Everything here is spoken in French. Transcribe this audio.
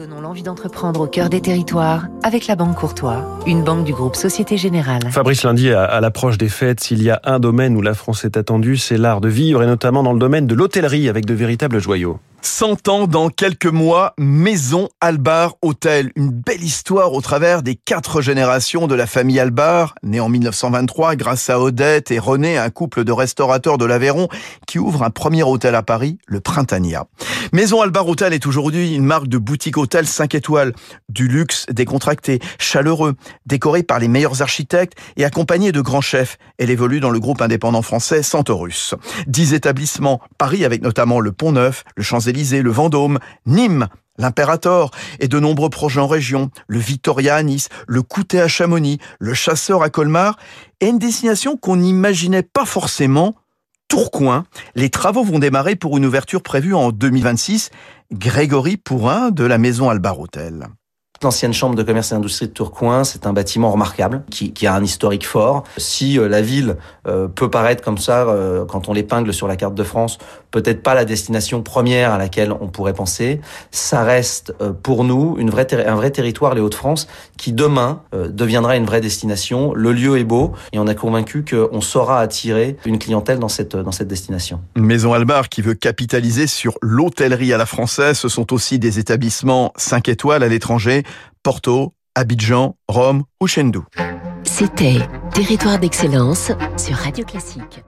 Donnons l'envie d'entreprendre au cœur des territoires avec la Banque Courtois, une banque du groupe Société Générale. Fabrice Lundi, à l'approche des fêtes, s'il y a un domaine où la France est attendue, c'est l'art de vivre et notamment dans le domaine de l'hôtellerie avec de véritables joyaux. 100 ans dans quelques mois, Maison Albar Hôtel. Une belle histoire au travers des quatre générations de la famille Albar, née en 1923 grâce à Odette et René, un couple de restaurateurs de l'Aveyron qui ouvre un premier hôtel à Paris, le Printania. Maison Albar Hôtel est aujourd'hui une marque de boutique hôtel 5 étoiles, du luxe décontracté, chaleureux, décoré par les meilleurs architectes et accompagné de grands chefs. Elle évolue dans le groupe indépendant français Centaurus. 10 établissements, Paris avec notamment le Pont Neuf, le Champs le Vendôme, Nîmes, l'Impérator et de nombreux projets en région, le Victoria à Nice, le Coutet à Chamonix, le Chasseur à Colmar, et une destination qu'on n'imaginait pas forcément, Tourcoing. Les travaux vont démarrer pour une ouverture prévue en 2026. Grégory Pourrin de la maison Albar Hôtel. L'ancienne chambre de commerce et d'industrie de Tourcoing, c'est un bâtiment remarquable qui, qui, a un historique fort. Si euh, la ville euh, peut paraître comme ça euh, quand on l'épingle sur la carte de France, peut-être pas la destination première à laquelle on pourrait penser, ça reste pour nous une vraie un vrai territoire, les Hauts-de-France, qui demain deviendra une vraie destination. Le lieu est beau et on est convaincu qu'on saura attirer une clientèle dans cette, dans cette destination. Maison Albar qui veut capitaliser sur l'hôtellerie à la française, ce sont aussi des établissements 5 étoiles à l'étranger Porto, Abidjan, Rome ou Chengdu. C'était Territoire d'excellence sur Radio Classique.